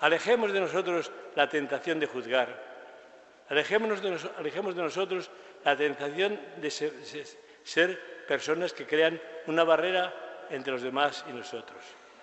Alejemos de nosotros la tentación de juzgar. Alejémonos de, alejemos de nosotros la tentación de ser personas que crean una barrera entre los demás y nosotros.